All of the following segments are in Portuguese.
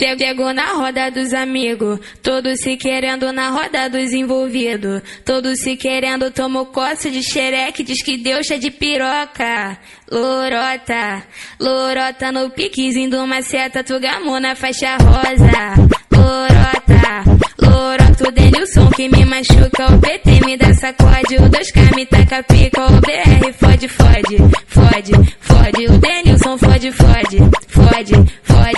Pegou na roda dos amigos, todos se querendo na roda dos envolvidos. Todos se querendo, tomou coça de xereque, diz que Deus é de piroca. Lorota, lorota no piquezinho de uma seta, tu gamou na faixa rosa. Lorota, lorota o Denilson que me machuca, o PT me dá sacode, o 2K me taca pica, o BR fode, fode, fode, fode, o Denilson fode, fode, fode,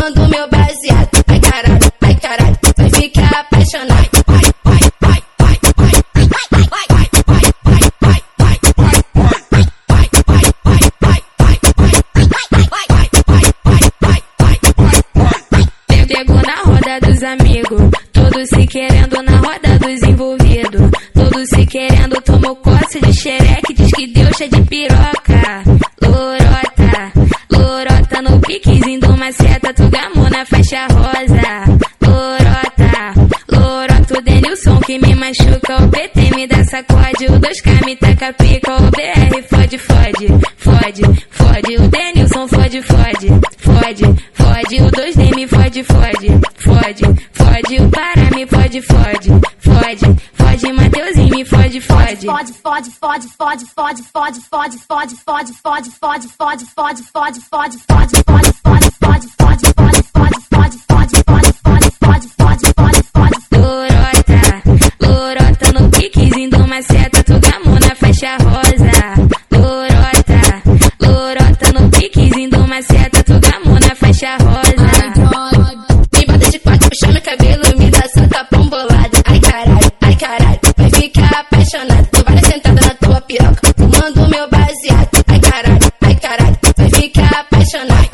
fumando meu baseado. Ai caralho, ai caralho, vai ficar apaixonado. Ai, Pegou na roda dos amigos, todos se querendo na roda dos envolvidos. Todos se querendo, tomou coça de xereque, diz que Deus é de piroca. Faixa rosa. Lorota, lorota o Denilson que me machuca, o PT me dá sacode, o 2K me taca pica, o BR fode, fode, fode, fode, o Denilson fode, fode, fode, fode, o 2D me fode, fode, fode, fode, o Pará me fode, fode, fode, fode, Mateuzinho me fode, fode. Fode, fode, fode, fode, fode, fode, fode, fode, fode, fode, fode, fode, fode, fode, fode, fode, fode, fode, fode, rosa. Lorota, lorota no piquezinho de uma seta, tu gamou na faixa rosa. Me bota de quatro, puxa meu cabelo, me dá santa pombolada. Ai caralho, ai caralho, vai ficar apaixonado. Tu vai sentada na tua piroca, fumando meu baseado. Ai caralho, ai caralho, vai ficar apaixonado.